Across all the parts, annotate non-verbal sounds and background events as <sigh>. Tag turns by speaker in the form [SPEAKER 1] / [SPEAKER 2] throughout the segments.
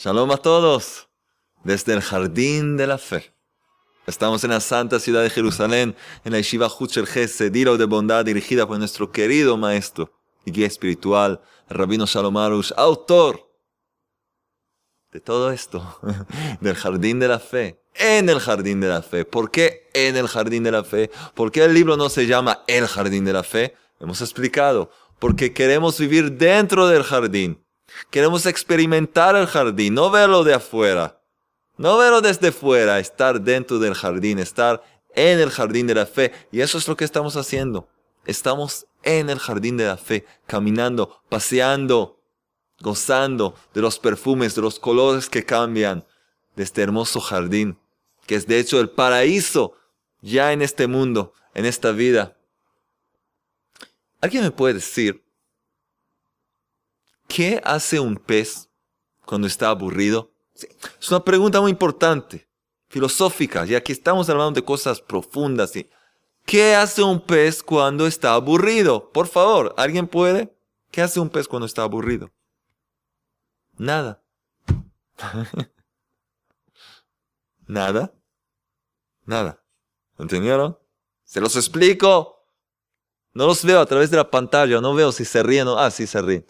[SPEAKER 1] Shalom a todos desde el jardín de la fe. Estamos en la santa ciudad de Jerusalén, en la Yeshiva Hucher Gesed, de bondad dirigida por nuestro querido maestro y guía espiritual, Rabino Shalom Arush, autor de todo esto, <laughs> del jardín de la fe, en el jardín de la fe. ¿Por qué en el jardín de la fe? ¿Por qué el libro no se llama El jardín de la fe? Hemos explicado, porque queremos vivir dentro del jardín Queremos experimentar el jardín, no verlo de afuera. No verlo desde fuera, estar dentro del jardín, estar en el jardín de la fe. Y eso es lo que estamos haciendo. Estamos en el jardín de la fe, caminando, paseando, gozando de los perfumes, de los colores que cambian de este hermoso jardín, que es de hecho el paraíso ya en este mundo, en esta vida. ¿Alguien me puede decir ¿Qué hace un pez cuando está aburrido? Es una pregunta muy importante, filosófica, ya que estamos hablando de cosas profundas. ¿Qué hace un pez cuando está aburrido? Por favor, ¿alguien puede? ¿Qué hace un pez cuando está aburrido? Nada. <laughs> Nada. Nada. ¿Entendieron? Se los explico. No los veo a través de la pantalla, no veo si se ríen o... Ah, sí se ríen.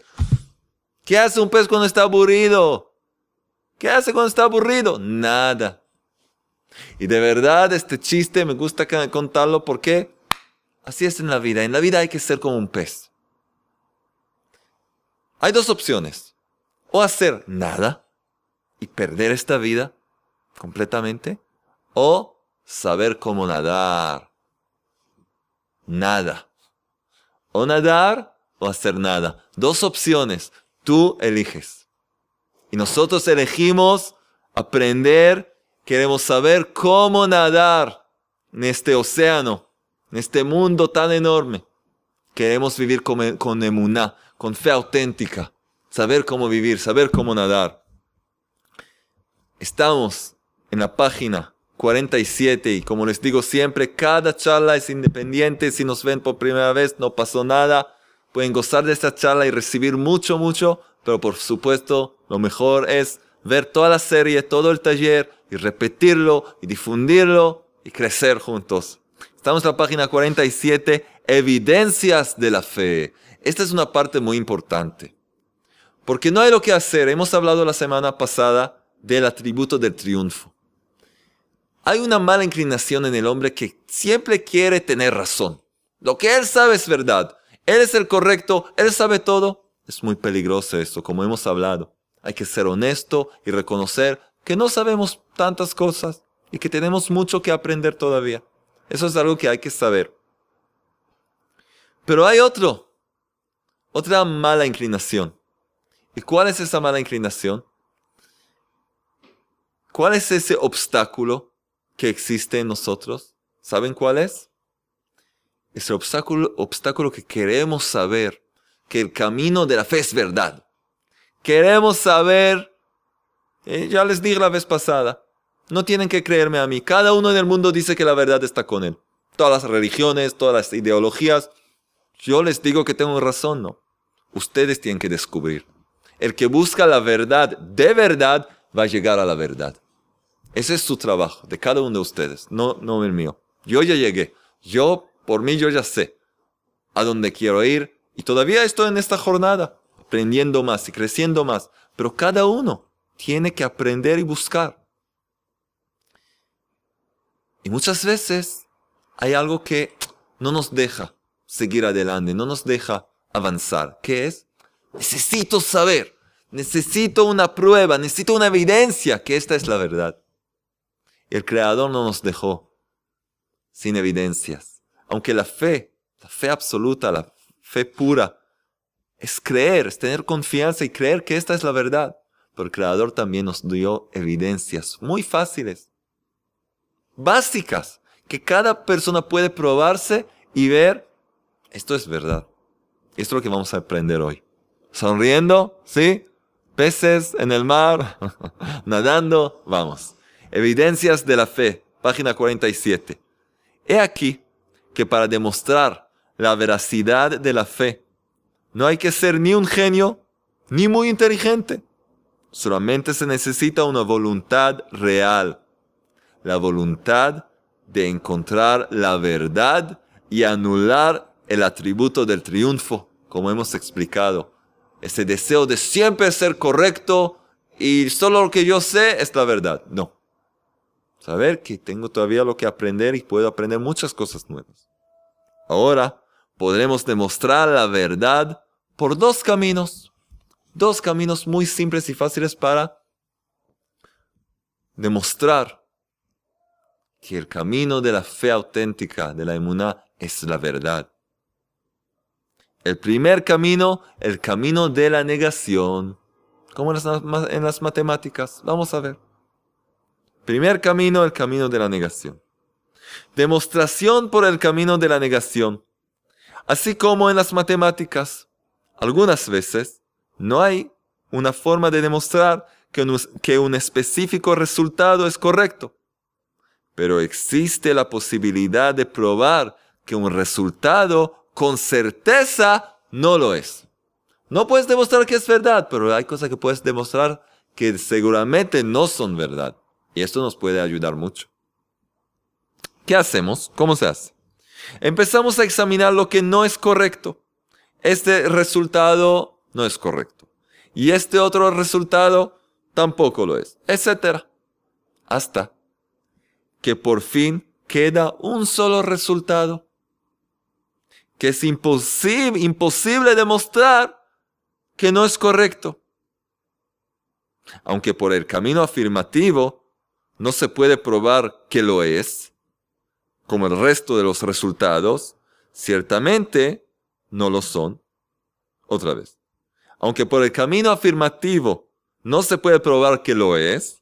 [SPEAKER 1] ¿Qué hace un pez cuando está aburrido? ¿Qué hace cuando está aburrido? Nada. Y de verdad este chiste me gusta contarlo porque así es en la vida. En la vida hay que ser como un pez. Hay dos opciones. O hacer nada y perder esta vida completamente. O saber cómo nadar. Nada. O nadar o hacer nada. Dos opciones. Tú eliges. Y nosotros elegimos aprender, queremos saber cómo nadar en este océano, en este mundo tan enorme. Queremos vivir con, con emuná, con fe auténtica, saber cómo vivir, saber cómo nadar. Estamos en la página 47 y como les digo siempre, cada charla es independiente. Si nos ven por primera vez, no pasó nada pueden gozar de esta charla y recibir mucho, mucho, pero por supuesto lo mejor es ver toda la serie, todo el taller y repetirlo y difundirlo y crecer juntos. Estamos en la página 47, evidencias de la fe. Esta es una parte muy importante. Porque no hay lo que hacer. Hemos hablado la semana pasada del atributo del triunfo. Hay una mala inclinación en el hombre que siempre quiere tener razón. Lo que él sabe es verdad. Él es el correcto, Él sabe todo. Es muy peligroso esto, como hemos hablado. Hay que ser honesto y reconocer que no sabemos tantas cosas y que tenemos mucho que aprender todavía. Eso es algo que hay que saber. Pero hay otro, otra mala inclinación. ¿Y cuál es esa mala inclinación? ¿Cuál es ese obstáculo que existe en nosotros? ¿Saben cuál es? Es el obstáculo, obstáculo que queremos saber que el camino de la fe es verdad. Queremos saber, eh, ya les dije la vez pasada, no tienen que creerme a mí, cada uno en el mundo dice que la verdad está con él. Todas las religiones, todas las ideologías, yo les digo que tengo razón, no. Ustedes tienen que descubrir. El que busca la verdad de verdad va a llegar a la verdad. Ese es su trabajo, de cada uno de ustedes, no, no el mío. Yo ya llegué. Yo por mí yo ya sé a dónde quiero ir y todavía estoy en esta jornada, aprendiendo más y creciendo más. Pero cada uno tiene que aprender y buscar. Y muchas veces hay algo que no nos deja seguir adelante, no nos deja avanzar. ¿Qué es? Necesito saber, necesito una prueba, necesito una evidencia que esta es la verdad. El Creador no nos dejó sin evidencias. Aunque la fe, la fe absoluta, la fe pura, es creer, es tener confianza y creer que esta es la verdad. Pero el Creador también nos dio evidencias muy fáciles, básicas, que cada persona puede probarse y ver, esto es verdad. Esto es lo que vamos a aprender hoy. Sonriendo, ¿sí? Peces en el mar, <laughs> nadando, vamos. Evidencias de la fe, página 47. He aquí que para demostrar la veracidad de la fe no hay que ser ni un genio ni muy inteligente. Solamente se necesita una voluntad real. La voluntad de encontrar la verdad y anular el atributo del triunfo, como hemos explicado. Ese deseo de siempre ser correcto y solo lo que yo sé es la verdad. No. Saber que tengo todavía lo que aprender y puedo aprender muchas cosas nuevas. Ahora podremos demostrar la verdad por dos caminos. Dos caminos muy simples y fáciles para demostrar que el camino de la fe auténtica, de la emuná, es la verdad. El primer camino, el camino de la negación, como en las, matemáticas. Vamos a ver. Primer camino, el camino de la negación. Demostración por el camino de la negación. Así como en las matemáticas, algunas veces no hay una forma de demostrar que un específico resultado es correcto. Pero existe la posibilidad de probar que un resultado con certeza no lo es. No puedes demostrar que es verdad, pero hay cosas que puedes demostrar que seguramente no son verdad. Y esto nos puede ayudar mucho. ¿Qué hacemos? ¿Cómo se hace? Empezamos a examinar lo que no es correcto. Este resultado no es correcto. Y este otro resultado tampoco lo es, etc. Hasta que por fin queda un solo resultado que es imposible, imposible demostrar que no es correcto. Aunque por el camino afirmativo no se puede probar que lo es, como el resto de los resultados, ciertamente no lo son. Otra vez. Aunque por el camino afirmativo no se puede probar que lo es,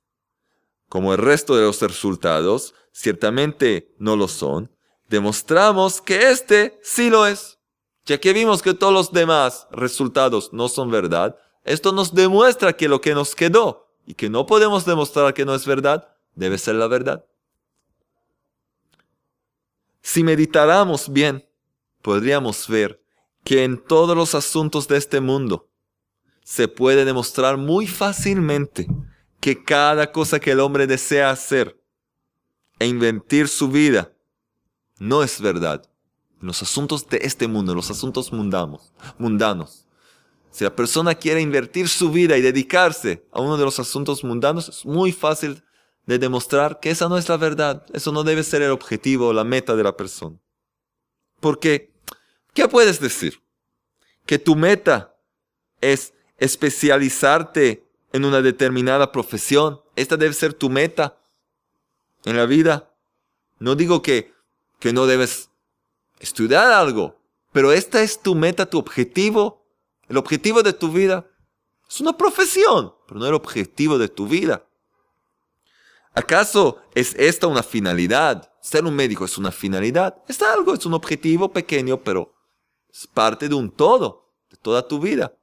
[SPEAKER 1] como el resto de los resultados, ciertamente no lo son, demostramos que este sí lo es. Ya que vimos que todos los demás resultados no son verdad, esto nos demuestra que lo que nos quedó y que no podemos demostrar que no es verdad, debe ser la verdad. Si meditáramos bien, podríamos ver que en todos los asuntos de este mundo se puede demostrar muy fácilmente que cada cosa que el hombre desea hacer e inventar su vida no es verdad en los asuntos de este mundo, los asuntos mundanos, mundanos. Si la persona quiere invertir su vida y dedicarse a uno de los asuntos mundanos, es muy fácil de demostrar que esa no es la verdad. Eso no debe ser el objetivo o la meta de la persona. Porque, ¿qué puedes decir? Que tu meta es especializarte en una determinada profesión. Esta debe ser tu meta en la vida. No digo que, que no debes estudiar algo, pero esta es tu meta, tu objetivo, el objetivo de tu vida. Es una profesión, pero no el objetivo de tu vida. ¿Acaso es esta una finalidad? Ser un médico es una finalidad. Es algo, es un objetivo pequeño, pero es parte de un todo, de toda tu vida.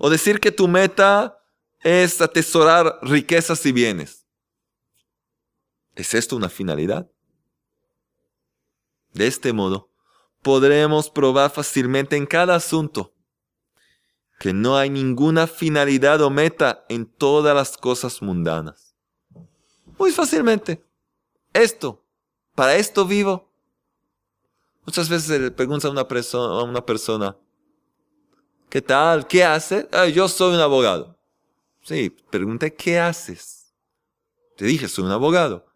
[SPEAKER 1] O decir que tu meta es atesorar riquezas y bienes. ¿Es esto una finalidad? De este modo, podremos probar fácilmente en cada asunto que no hay ninguna finalidad o meta en todas las cosas mundanas. Muy fácilmente. Esto, para esto vivo. Muchas veces se le pregunta a una, persona, a una persona, ¿qué tal? ¿Qué hace? Ah, yo soy un abogado. Sí, pregunté, ¿qué haces? Te dije, soy un abogado.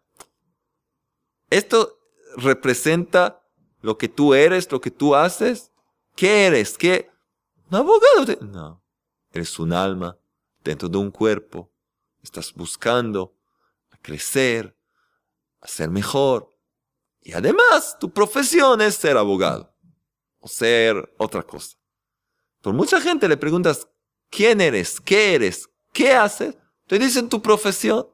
[SPEAKER 1] Esto representa lo que tú eres, lo que tú haces? ¿Qué eres? ¿Qué? Un abogado. No, eres un alma dentro de un cuerpo. Estás buscando crecer, a ser mejor. Y además, tu profesión es ser abogado o ser otra cosa. Por mucha gente le preguntas, ¿quién eres? ¿Qué eres? ¿Qué haces? Te dicen tu profesión.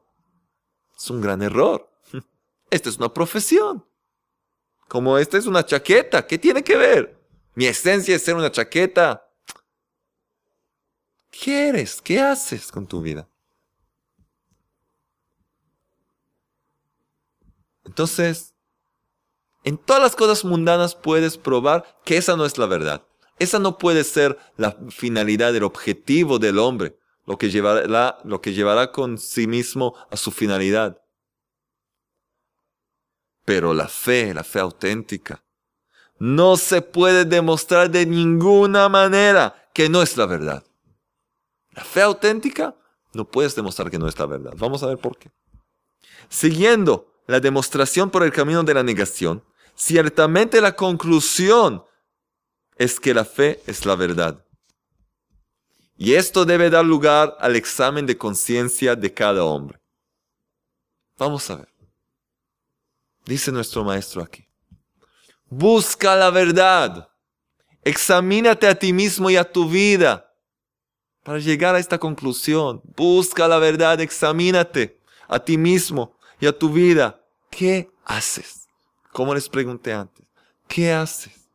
[SPEAKER 1] Es un gran error. <laughs> Esta es una profesión. Como esta es una chaqueta, ¿qué tiene que ver? Mi esencia es ser una chaqueta. ¿Qué eres? ¿Qué haces con tu vida? Entonces, en todas las cosas mundanas puedes probar que esa no es la verdad. Esa no puede ser la finalidad, el objetivo del hombre. lo que llevará, lo que llevará con sí mismo a su finalidad. Pero la fe, la fe auténtica, no se puede demostrar de ninguna manera que no es la verdad. La fe auténtica no puedes demostrar que no es la verdad. Vamos a ver por qué. Siguiendo la demostración por el camino de la negación, ciertamente la conclusión es que la fe es la verdad. Y esto debe dar lugar al examen de conciencia de cada hombre. Vamos a ver. Dice nuestro maestro aquí. Busca la verdad. Examínate a ti mismo y a tu vida para llegar a esta conclusión. Busca la verdad, examínate a ti mismo y a tu vida. ¿Qué haces? Como les pregunté antes. ¿Qué haces?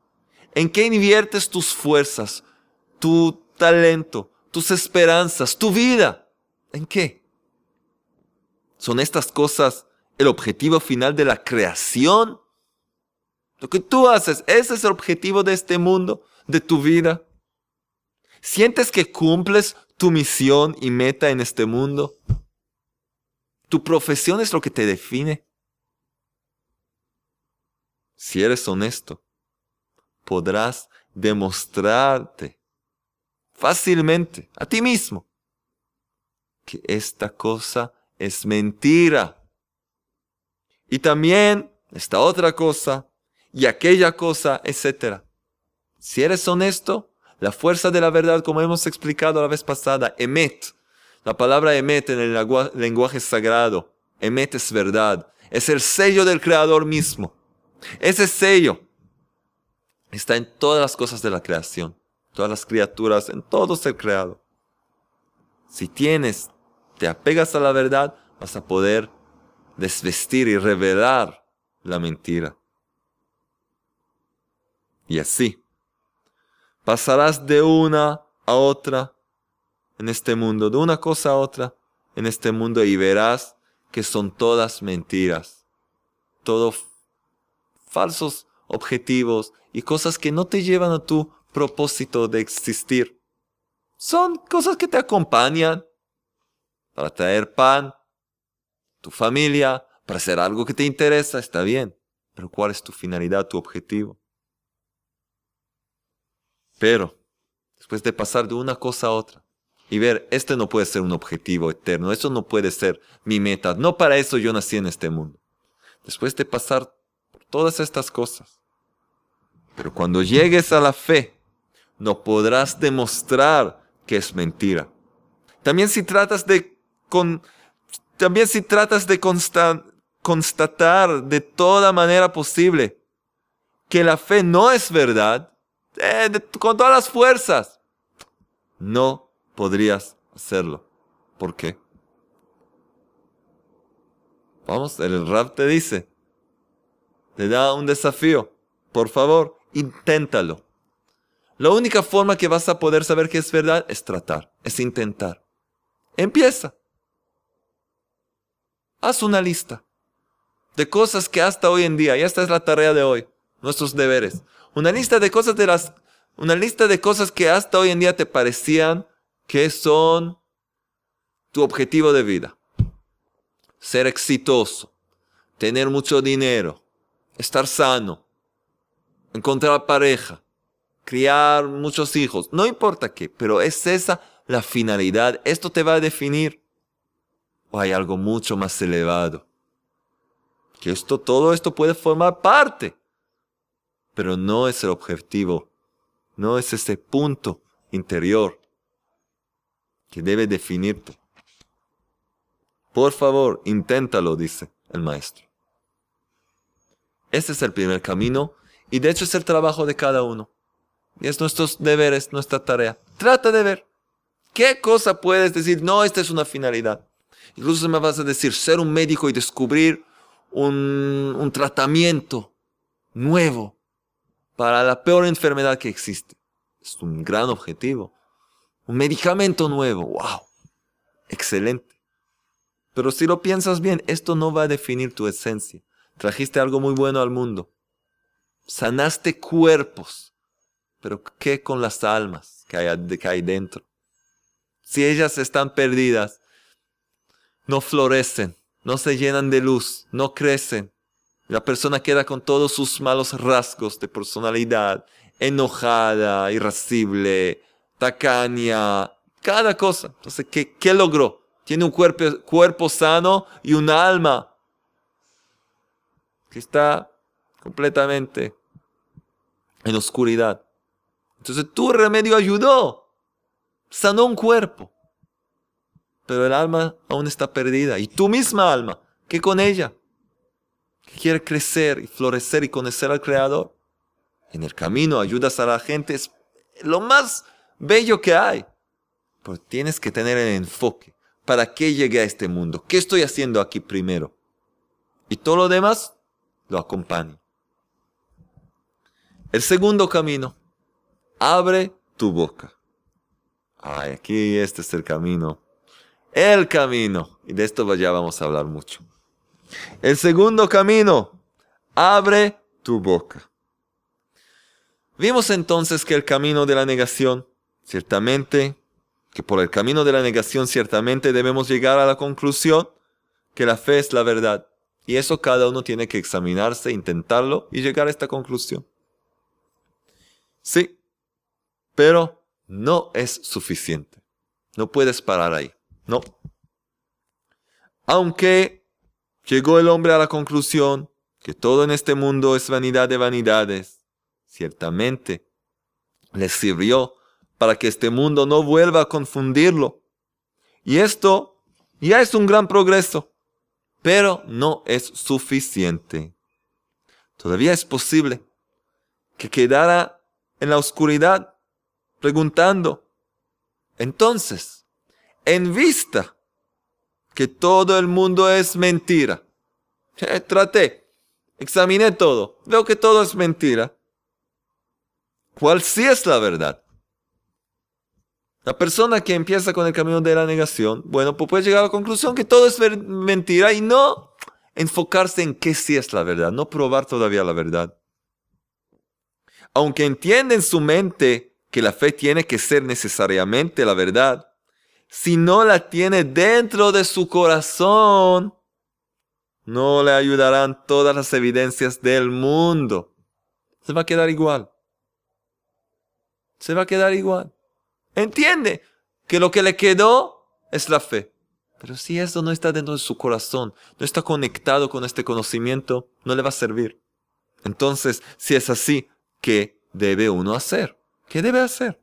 [SPEAKER 1] ¿En qué inviertes tus fuerzas, tu talento, tus esperanzas, tu vida? ¿En qué? ¿Son estas cosas el objetivo final de la creación? Lo que tú haces, ese es el objetivo de este mundo, de tu vida. ¿Sientes que cumples tu misión y meta en este mundo? ¿Tu profesión es lo que te define? Si eres honesto, podrás demostrarte fácilmente a ti mismo que esta cosa es mentira. Y también esta otra cosa y aquella cosa, etc. Si eres honesto, la fuerza de la verdad, como hemos explicado la vez pasada, emet. La palabra emet en el lenguaje sagrado, emet es verdad, es el sello del Creador mismo. Ese sello está en todas las cosas de la creación, todas las criaturas, en todo ser creado. Si tienes, te apegas a la verdad, vas a poder desvestir y revelar la mentira. Y así, pasarás de una a otra en este mundo, de una cosa a otra en este mundo y verás que son todas mentiras, todos falsos objetivos y cosas que no te llevan a tu propósito de existir. Son cosas que te acompañan para traer pan, tu familia, para hacer algo que te interesa, está bien. Pero ¿cuál es tu finalidad, tu objetivo? Pero, después de pasar de una cosa a otra y ver, este no puede ser un objetivo eterno, eso no puede ser mi meta, no para eso yo nací en este mundo. Después de pasar por todas estas cosas, pero cuando llegues a la fe, no podrás demostrar que es mentira. También si tratas de, con, también si tratas de constatar de toda manera posible que la fe no es verdad, eh, con todas las fuerzas. No podrías hacerlo. ¿Por qué? Vamos, el rap te dice, te da un desafío. Por favor, inténtalo. La única forma que vas a poder saber que es verdad es tratar, es intentar. Empieza. Haz una lista de cosas que hasta hoy en día, y esta es la tarea de hoy, nuestros deberes. Una lista de cosas de las, una lista de cosas que hasta hoy en día te parecían que son tu objetivo de vida. Ser exitoso, tener mucho dinero, estar sano, encontrar pareja, criar muchos hijos, no importa qué, pero es esa la finalidad. Esto te va a definir. O hay algo mucho más elevado. Que esto, todo esto puede formar parte pero no es el objetivo, no es ese punto interior que debe definirte. Por favor, inténtalo, dice el maestro. Este es el primer camino y de hecho es el trabajo de cada uno. Y es nuestros deberes, nuestra tarea. Trata de ver qué cosa puedes decir, no, esta es una finalidad. Incluso me vas a decir, ser un médico y descubrir un, un tratamiento nuevo para la peor enfermedad que existe. Es un gran objetivo. Un medicamento nuevo. ¡Wow! Excelente. Pero si lo piensas bien, esto no va a definir tu esencia. Trajiste algo muy bueno al mundo. Sanaste cuerpos. Pero ¿qué con las almas que hay, que hay dentro? si ellas están perdidas, no florecen, no se llenan de luz, no crecen. La persona queda con todos sus malos rasgos de personalidad, enojada, irascible, tacaña, cada cosa. Entonces, ¿qué, qué logró? Tiene un cuerpo, cuerpo sano y un alma que está completamente en oscuridad. Entonces tu remedio ayudó, sanó un cuerpo, pero el alma aún está perdida. Y tu misma alma, ¿qué con ella? Quiere crecer y florecer y conocer al Creador. En el camino ayudas a la gente, es lo más bello que hay. Pero tienes que tener el enfoque. ¿Para qué llegué a este mundo? ¿Qué estoy haciendo aquí primero? Y todo lo demás lo acompaña. El segundo camino, abre tu boca. Ay, aquí este es el camino. El camino. Y de esto ya vamos a hablar mucho. El segundo camino, abre tu boca. Vimos entonces que el camino de la negación, ciertamente, que por el camino de la negación ciertamente debemos llegar a la conclusión que la fe es la verdad. Y eso cada uno tiene que examinarse, intentarlo y llegar a esta conclusión. Sí, pero no es suficiente. No puedes parar ahí. No. Aunque llegó el hombre a la conclusión que todo en este mundo es vanidad de vanidades, ciertamente le sirvió para que este mundo no vuelva a confundirlo. Y esto ya es un gran progreso, pero no es suficiente. Todavía es posible que quedara en la oscuridad, preguntando. Entonces, en vista que todo el mundo es mentira, eh, <laughs> traté, examiné todo, veo que todo es mentira. ¿Cuál sí es la verdad? La persona que empieza con el camino de la negación, bueno, pues puede llegar a la conclusión que todo es mentira y no enfocarse en qué sí es la verdad, no probar todavía la verdad aunque entiende en su mente que la fe tiene que ser necesariamente la verdad, si no la tiene dentro de su corazón, no le ayudarán todas las evidencias del mundo. Se va a quedar igual. Se va a quedar igual. Entiende que lo que le quedó es la fe. Pero si eso no está dentro de su corazón, no está conectado con este conocimiento, no le va a servir. Entonces, si es así, ¿qué debe uno hacer? ¿Qué debe hacer?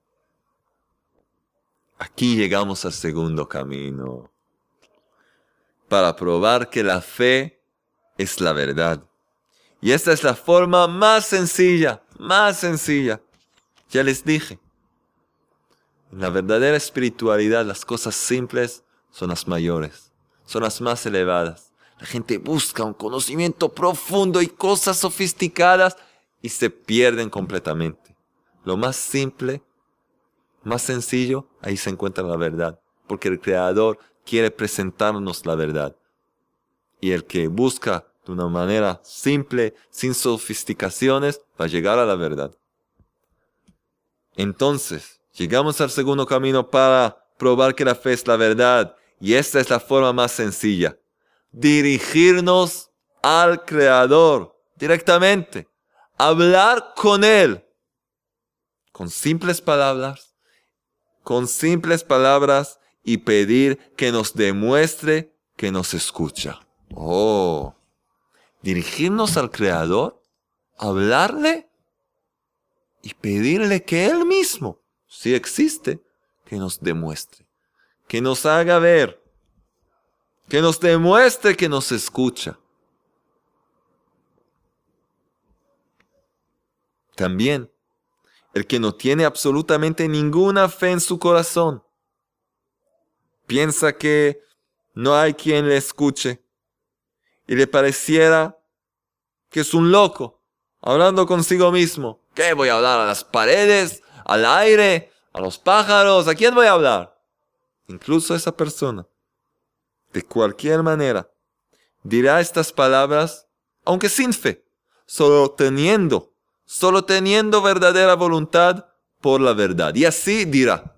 [SPEAKER 1] Aquí llegamos al segundo camino. Para probar que la fe es la verdad. Y esta es la forma más sencilla, más sencilla. Ya les dije. En la verdadera espiritualidad las cosas simples son las mayores, son las más elevadas. La gente busca un conocimiento profundo y cosas sofisticadas y se pierden completamente. Lo más simple, más sencillo, ahí se encuentra la verdad, porque el Creador quiere presentarnos la verdad. Y el que busca de una manera simple, sin sofisticaciones, va a llegar a la verdad. Entonces, llegamos al segundo camino para probar que la fe es la verdad. Y esta es la forma más sencilla. Dirigirnos al Creador directamente hablar con Él con simples palabras, con simples palabras y pedir que nos demuestre que nos escucha. Oh, dirigirnos al Creador, hablarle y pedirle que Él mismo, si existe, que nos demuestre, que nos haga ver, que nos demuestre que nos escucha. También, el que no tiene absolutamente ninguna fe en su corazón, piensa que no hay quien le escuche y le pareciera que es un loco, hablando consigo mismo. ¿Qué voy a hablar? ¿A las paredes? ¿Al aire? ¿A los pájaros? ¿A quién voy a hablar? Incluso esa persona, de cualquier manera, dirá estas palabras, aunque sin fe, solo teniendo solo teniendo verdadera voluntad por la verdad. Y así dirá.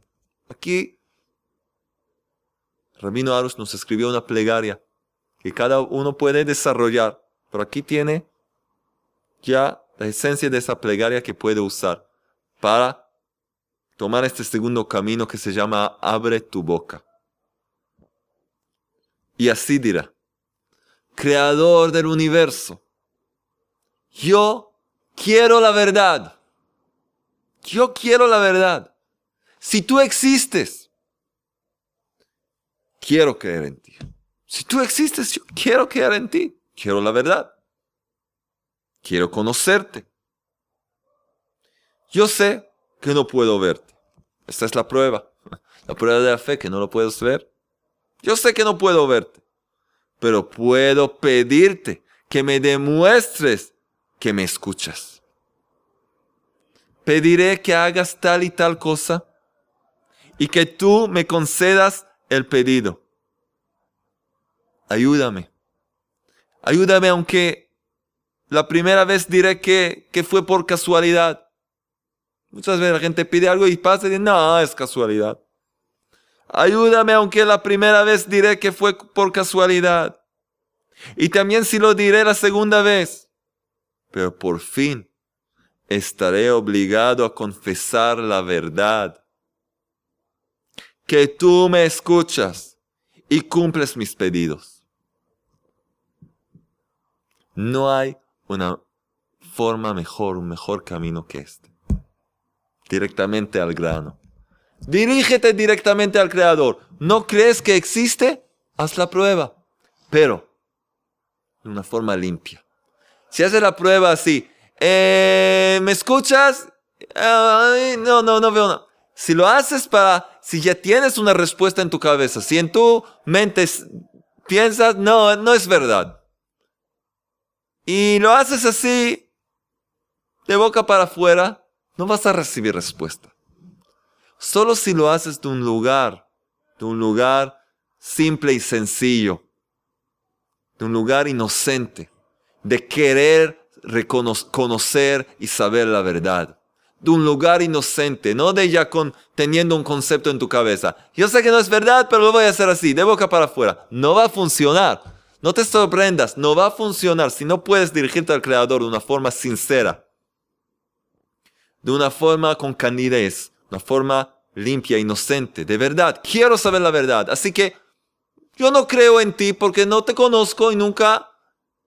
[SPEAKER 1] Aquí Rabino Arush nos escribió una plegaria que cada uno puede desarrollar, pero aquí tiene ya la esencia de esa plegaria que puede usar para tomar este segundo camino que se llama abre tu boca. Y así dirá, creador del universo, yo quiero la verdad. Yo quiero la verdad. Si tú existes, quiero creer en ti. Si tú existes, yo quiero creer en ti. Quiero la verdad. Quiero conocerte. Yo sé que no puedo verte. Esta es la prueba. La prueba de la fe, que no lo puedes ver. Yo sé que no puedo verte, pero puedo pedirte que me demuestres que me escuchas. Pediré que hagas tal y tal cosa y que tú me concedas el pedido. Ayúdame. Ayúdame aunque la primera vez diré que, que fue por casualidad. Muchas veces la gente pide algo y pasa y dice, no, es casualidad. Ayúdame aunque la primera vez diré que fue por casualidad. Y también si lo diré la segunda vez. Pero por fin estaré obligado a confesar la verdad. Que tú me escuchas y cumples mis pedidos. No hay una forma mejor, un mejor camino que este. Directamente al grano. Dirígete directamente al Creador. ¿No crees que existe? Haz la prueba. Pero de una forma limpia. Si haces la prueba así, eh, ¿me escuchas? no, no, no veo nada. Si lo haces para, si ya tienes una respuesta en tu cabeza, si en tu mente piensas, no, no es verdad. Y lo haces así, de boca para afuera, no vas a recibir respuesta. Solo si lo haces de un lugar, de un lugar simple y sencillo, de un lugar inocente, de querer reconocer y saber la verdad. De un lugar inocente, no de ya con, teniendo un concepto en tu cabeza. Yo sé que no es verdad, pero lo voy a hacer así, de boca para afuera. No va a funcionar. No te sorprendas, no va a funcionar si no puedes dirigirte al Creador de una forma sincera, de una forma con candidez, una forma limpia, inocente, de verdad. Quiero saber la verdad. Así que yo no creo en ti porque no te conozco y nunca,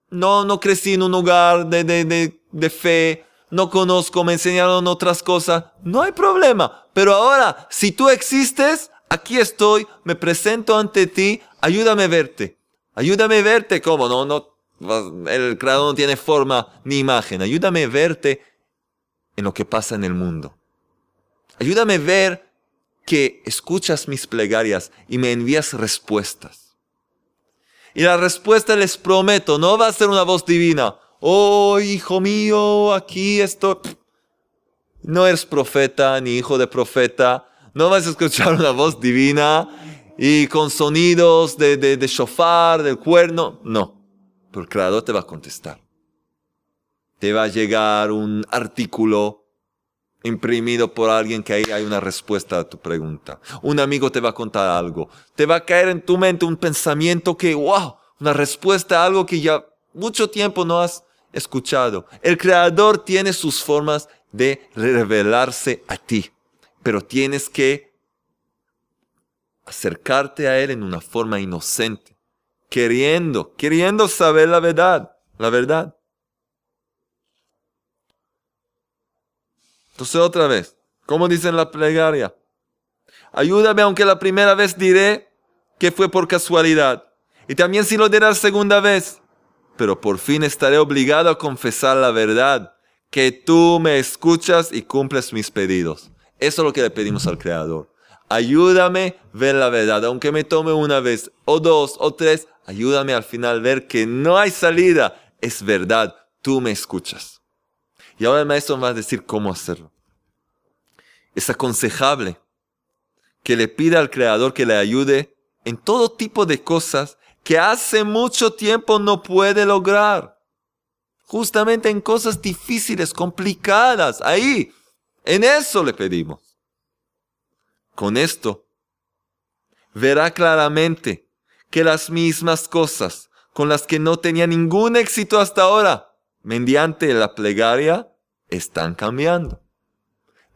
[SPEAKER 1] no, no crecí en un lugar de, de, de, de fe. No conozco, me enseñaron otras cosas. No hay problema. Pero ahora, si tú existes, aquí estoy, me presento ante ti, ayúdame a verte. Ayúdame a verte como no, no, el creador no tiene forma ni imagen. Ayúdame a verte en lo que pasa en el mundo. Ayúdame a ver que escuchas mis plegarias y me envías respuestas. Y la respuesta les prometo, no va a ser una voz divina. Oh, hijo mío, aquí estoy. No eres profeta ni hijo de profeta. No vas a escuchar una voz divina y con sonidos de, de, de shofar, del cuerno. No. Pero el creador te va a contestar. Te va a llegar un artículo imprimido por alguien que ahí hay una respuesta a tu pregunta. Un amigo te va a contar algo. Te va a caer en tu mente un pensamiento que, wow, una respuesta a algo que ya mucho tiempo no has escuchado. El creador tiene sus formas de revelarse a ti, pero tienes que acercarte a él en una forma inocente, queriendo, queriendo saber la verdad, la verdad. Entonces otra vez, ¿cómo dice en la plegaria? Ayúdame aunque la primera vez diré que fue por casualidad. Y también si lo diré la segunda vez. Pero por fin estaré obligado a confesar la verdad, que tú me escuchas y cumples mis pedidos. Eso es lo que le pedimos al Creador. Ayúdame a ver la verdad, aunque me tome una vez, o dos, o tres, ayúdame al final ver que no hay salida. Es verdad, tú me escuchas. Y ahora el maestro va a decir cómo hacerlo. Es aconsejable que le pida al Creador que le ayude en todo tipo de cosas que hace mucho tiempo no puede lograr. Justamente en cosas difíciles, complicadas. Ahí, en eso le pedimos. Con esto, verá claramente que las mismas cosas con las que no tenía ningún éxito hasta ahora, mediante la plegaria, están cambiando.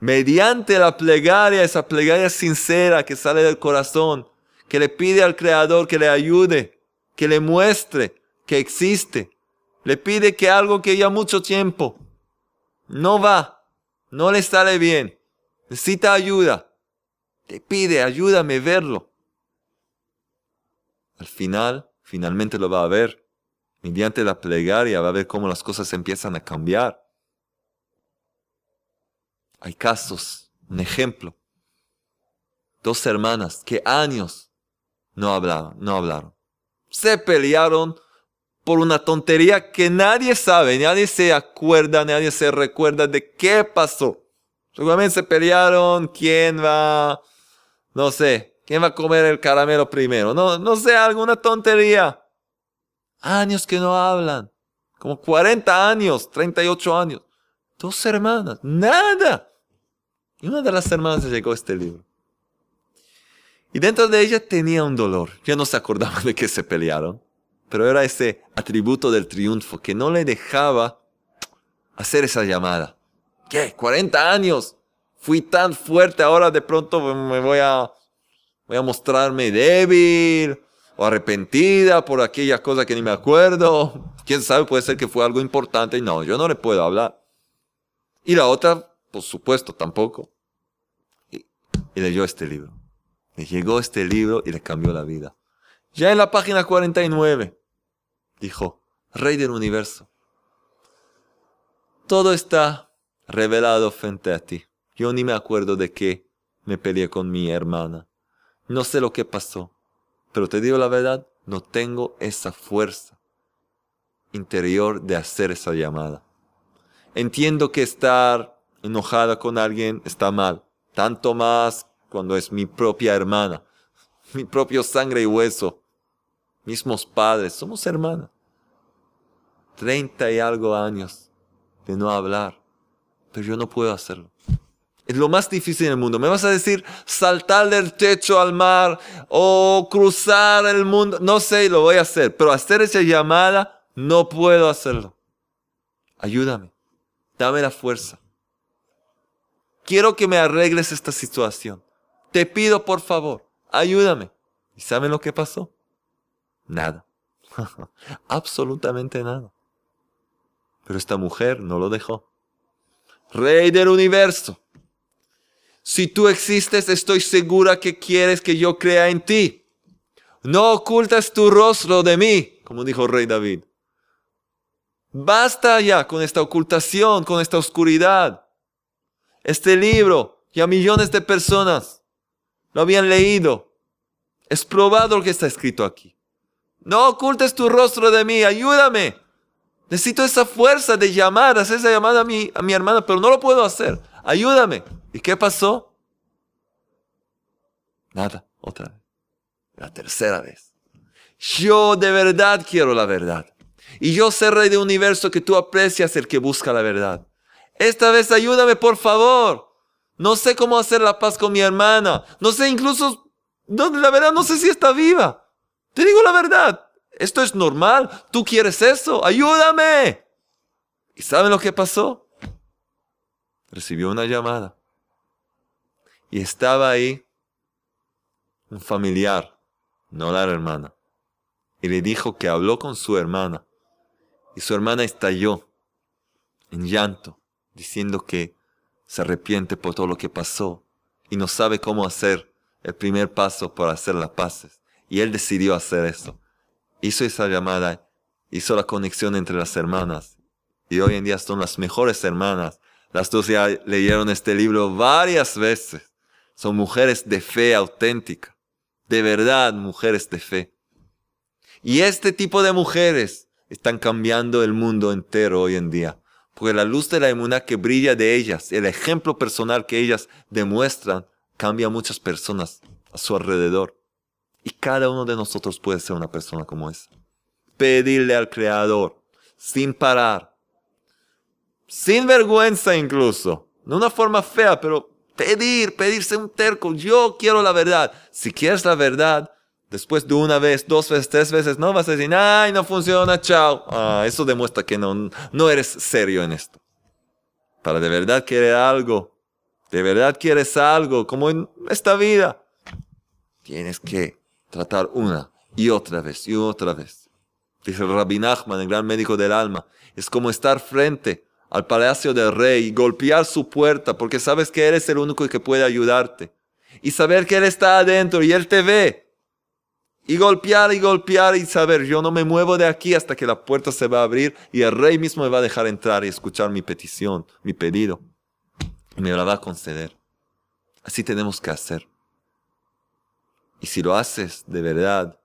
[SPEAKER 1] Mediante la plegaria, esa plegaria sincera que sale del corazón, que le pide al Creador que le ayude, que le muestre que existe. Le pide que algo que ya mucho tiempo no va, no le sale bien, necesita ayuda. Te pide, ayúdame a verlo. Al final, finalmente lo va a ver. Mediante la plegaria va a ver cómo las cosas empiezan a cambiar. Hay casos, un ejemplo. Dos hermanas que años no hablaban, no hablaron. Se pelearon por una tontería que nadie sabe, nadie se acuerda, nadie se recuerda de qué pasó. Seguramente se pelearon quién va, no sé, quién va a comer el caramelo primero. No, no sé, alguna tontería. Años que no hablan. Como 40 años, 38 años. Dos hermanas, nada. Y una de las hermanas llegó este libro. Y dentro de ella tenía un dolor. Ya no se acordaba de que se pelearon. Pero era ese atributo del triunfo que no le dejaba hacer esa llamada. ¿Qué? 40 años. Fui tan fuerte, ahora de pronto me voy a, voy a mostrarme débil o arrepentida por aquella cosa que ni me acuerdo. Quién sabe, puede ser que fue algo importante no, yo no le puedo hablar. Y la otra, por supuesto, tampoco y leyó este libro. Le llegó este libro y le cambió la vida. Ya en la página 49 dijo, Rey del universo, todo está revelado frente a ti. Yo ni me acuerdo de qué me peleé con mi hermana. No sé lo que pasó, pero te digo la verdad, no tengo esa fuerza interior de hacer esa llamada. Entiendo que estar enojada con alguien está mal, tanto más cuando es mi propia hermana, mi propio sangre y hueso, mismos padres, somos hermanas. Treinta y algo años de no hablar, pero yo no puedo hacerlo. Es lo más difícil del mundo. Me vas a decir saltar del techo al mar o cruzar el mundo. No sé, lo voy a hacer. Pero hacer esa llamada, no puedo hacerlo. Ayúdame. Dame la fuerza. Quiero que me arregles esta situación. Te pido por favor, ayúdame. ¿Y saben lo que pasó? Nada. <laughs> Absolutamente nada. Pero esta mujer no lo dejó. Rey del universo. Si tú existes, estoy segura que quieres que yo crea en ti. No ocultas tu rostro de mí, como dijo el rey David. Basta ya con esta ocultación, con esta oscuridad. Este libro, ya millones de personas lo habían leído. Es probado lo que está escrito aquí. No ocultes tu rostro de mí, ayúdame. Necesito esa fuerza de llamar, hacer esa llamada a mi, a mi hermana, pero no lo puedo hacer. Ayúdame. ¿Y qué pasó? Nada, otra vez. La tercera vez. Yo de verdad quiero la verdad. Y yo sé, Rey del Universo, que tú aprecias el que busca la verdad. Esta vez ayúdame, por favor. No sé cómo hacer la paz con mi hermana. No sé incluso, la verdad no sé si está viva. Te digo la verdad. Esto es normal. Tú quieres eso. Ayúdame. ¿Y saben lo que pasó? Recibió una llamada. Y estaba ahí un familiar, no la hermana. Y le dijo que habló con su hermana. Y su hermana estalló en llanto diciendo que se arrepiente por todo lo que pasó y no sabe cómo hacer el primer paso para hacer las paces. Y él decidió hacer eso. Hizo esa llamada, hizo la conexión entre las hermanas. Y hoy en día son las mejores hermanas. Las dos ya leyeron este libro varias veces. Son mujeres de fe auténtica. De verdad, mujeres de fe. Y este tipo de mujeres están cambiando el mundo entero hoy en día. Porque la luz de la inmunidad que brilla de ellas, el ejemplo personal que ellas demuestran, cambia a muchas personas a su alrededor. Y cada uno de nosotros puede ser una persona como esa. Pedirle al Creador, sin parar, sin vergüenza incluso, de una forma fea, pero Pedir, pedirse un terco. Yo quiero la verdad. Si quieres la verdad, después de una vez, dos veces, tres veces, no vas a decir, ay, no funciona, chao. Ah, eso demuestra que no, no eres serio en esto. Para de verdad querer algo, de verdad quieres algo, como en esta vida, tienes que tratar una y otra vez y otra vez. Dice el Rabbi Nachman, el gran médico del alma, es como estar frente al palacio del rey y golpear su puerta porque sabes que eres el único que puede ayudarte. Y saber que Él está adentro y Él te ve. Y golpear y golpear y saber, yo no me muevo de aquí hasta que la puerta se va a abrir y el rey mismo me va a dejar entrar y escuchar mi petición, mi pedido. Y me la va a conceder. Así tenemos que hacer. Y si lo haces de verdad, de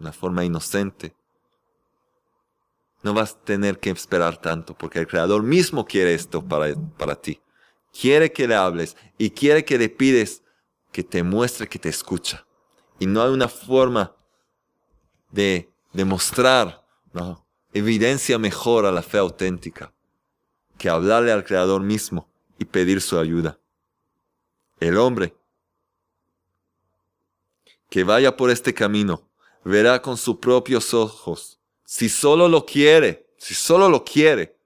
[SPEAKER 1] una forma inocente, no vas a tener que esperar tanto, porque el Creador mismo quiere esto para, para ti. Quiere que le hables y quiere que le pides que te muestre que te escucha. Y no hay una forma de demostrar ¿no? evidencia mejor a la fe auténtica que hablarle al Creador mismo y pedir su ayuda. El hombre que vaya por este camino verá con sus propios ojos, si solo lo quiere, si solo lo quiere,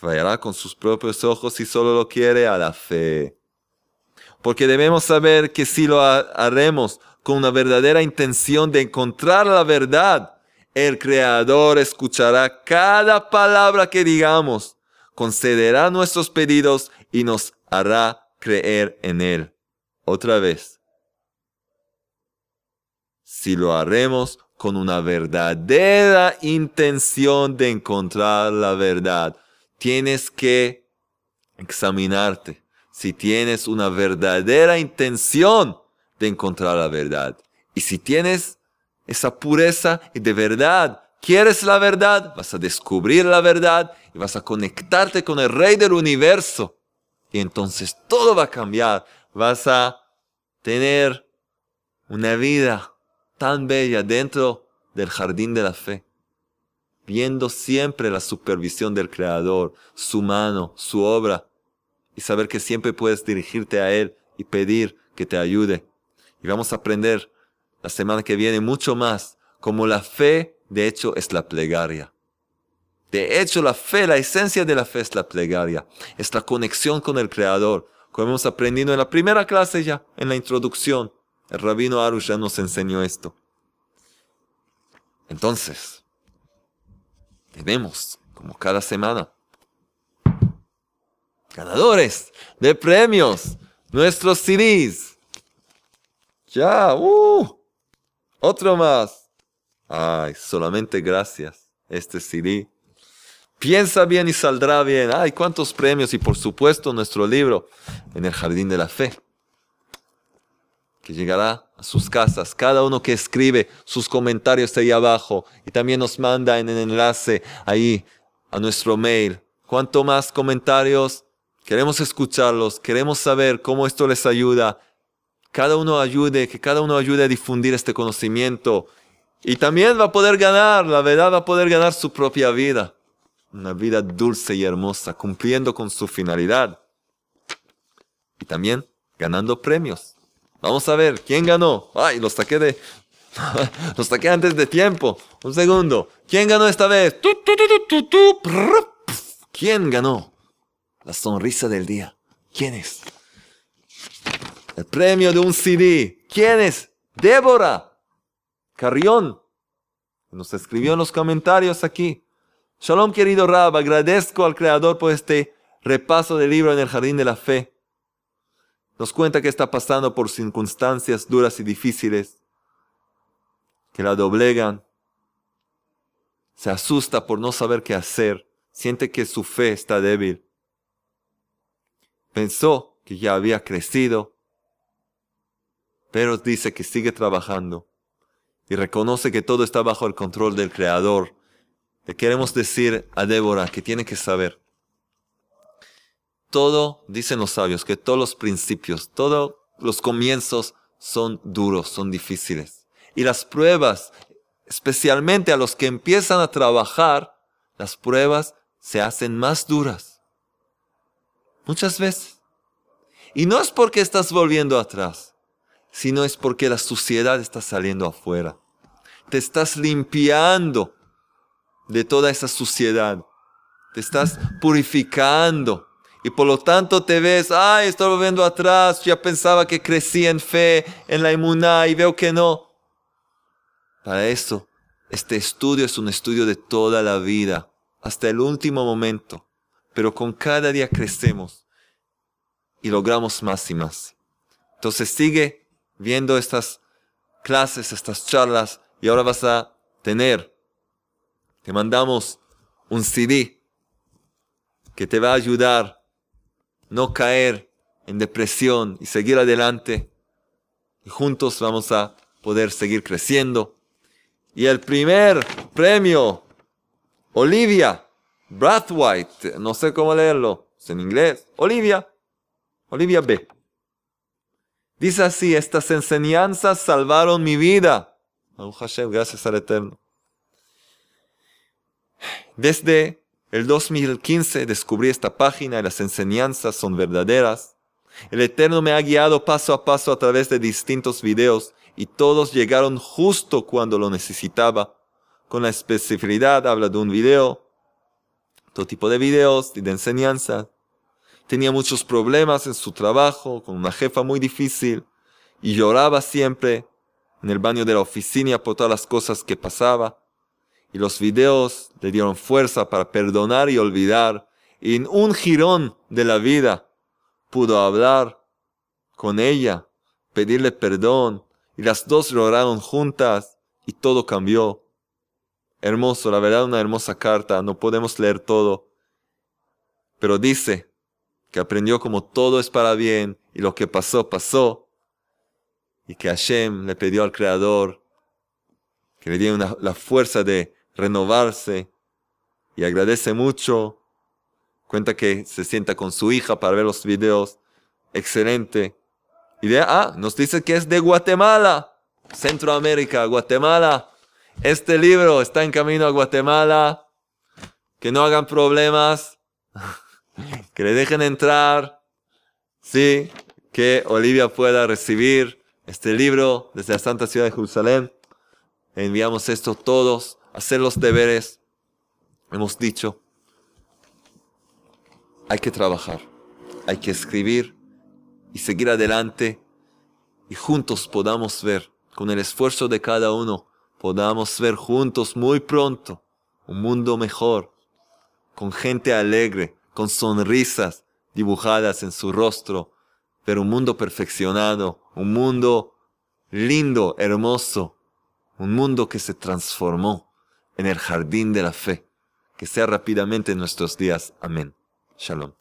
[SPEAKER 1] verá con sus propios ojos si solo lo quiere a la fe porque debemos saber que si lo haremos con una verdadera intención de encontrar la verdad, el Creador escuchará cada palabra que digamos, concederá nuestros pedidos y nos hará creer en Él. Otra vez, si lo haremos con una verdadera intención de encontrar la verdad, tienes que examinarte si tienes una verdadera intención de encontrar la verdad. Y si tienes esa pureza y de verdad quieres la verdad, vas a descubrir la verdad y vas a conectarte con el Rey del universo. Y entonces todo va a cambiar. Vas a tener una vida tan bella dentro del jardín de la fe, viendo siempre la supervisión del Creador, su mano, su obra, y saber que siempre puedes dirigirte a Él y pedir que te ayude. Y vamos a aprender la semana que viene mucho más como la fe, de hecho, es la plegaria. De hecho, la fe, la esencia de la fe es la plegaria, es la conexión con el Creador, como hemos aprendido en la primera clase ya, en la introducción. El rabino Arush ya nos enseñó esto. Entonces, tenemos, como cada semana, ganadores de premios, nuestros CDs. Ya, uh, otro más. Ay, solamente gracias, este CD. Piensa bien y saldrá bien. Ay, cuántos premios y por supuesto nuestro libro en el Jardín de la Fe, que llegará a sus casas. Cada uno que escribe sus comentarios ahí abajo y también nos manda en el enlace ahí a nuestro mail. Cuanto más comentarios, Queremos escucharlos, queremos saber cómo esto les ayuda. Cada uno ayude, que cada uno ayude a difundir este conocimiento. Y también va a poder ganar, la verdad va a poder ganar su propia vida. Una vida dulce y hermosa, cumpliendo con su finalidad. Y también ganando premios. Vamos a ver, ¿quién ganó? Ay, los saqué de... <laughs> los saqué antes de tiempo. Un segundo. ¿Quién ganó esta vez? ¿Quién ganó? La sonrisa del día. ¿Quién es? El premio de un CD. ¿Quién es? Débora Carrión. Nos escribió en los comentarios aquí. Shalom querido Rab, agradezco al Creador por este repaso del libro en el Jardín de la Fe. Nos cuenta que está pasando por circunstancias duras y difíciles, que la doblegan, se asusta por no saber qué hacer, siente que su fe está débil. Pensó que ya había crecido, pero dice que sigue trabajando y reconoce que todo está bajo el control del Creador. Le queremos decir a Débora que tiene que saber. Todo, dicen los sabios, que todos los principios, todos los comienzos son duros, son difíciles. Y las pruebas, especialmente a los que empiezan a trabajar, las pruebas se hacen más duras. Muchas veces. Y no es porque estás volviendo atrás, sino es porque la suciedad está saliendo afuera. Te estás limpiando de toda esa suciedad. Te estás purificando. Y por lo tanto te ves, ay, estoy volviendo atrás, ya pensaba que crecí en fe, en la inmunidad y veo que no. Para eso, este estudio es un estudio de toda la vida, hasta el último momento. Pero con cada día crecemos y logramos más y más. Entonces sigue viendo estas clases, estas charlas, y ahora vas a tener, te mandamos un CD que te va a ayudar no caer en depresión y seguir adelante. Y juntos vamos a poder seguir creciendo. Y el primer premio, Olivia Brathwaite, no sé cómo leerlo, es en inglés, Olivia, Olivia B. Dice así, estas enseñanzas salvaron mi vida. gracias al Eterno. Desde el 2015 descubrí esta página y las enseñanzas son verdaderas. El Eterno me ha guiado paso a paso a través de distintos videos y todos llegaron justo cuando lo necesitaba. Con la especificidad habla de un video, todo tipo de videos y de enseñanzas. Tenía muchos problemas en su trabajo, con una jefa muy difícil, y lloraba siempre en el baño de la oficina por todas las cosas que pasaba y los videos le dieron fuerza para perdonar y olvidar. Y en un jirón de la vida pudo hablar con ella, pedirle perdón, y las dos lograron juntas y todo cambió. Hermoso, la verdad, una hermosa carta, no podemos leer todo, pero dice que aprendió como todo es para bien y lo que pasó, pasó, y que Hashem le pidió al Creador que le diera la fuerza de renovarse y agradece mucho. Cuenta que se sienta con su hija para ver los videos. Excelente. Y de, ah, nos dice que es de Guatemala, Centroamérica, Guatemala. Este libro está en camino a Guatemala. Que no hagan problemas. <laughs> que le dejen entrar. Sí, que Olivia pueda recibir este libro desde la Santa Ciudad de Jerusalén. Enviamos esto todos hacer los deberes, hemos dicho, hay que trabajar, hay que escribir y seguir adelante y juntos podamos ver, con el esfuerzo de cada uno, podamos ver juntos muy pronto un mundo mejor, con gente alegre, con sonrisas dibujadas en su rostro, pero un mundo perfeccionado, un mundo lindo, hermoso, un mundo que se transformó en el jardín de la fe. Que sea rápidamente en nuestros días. Amén. Shalom.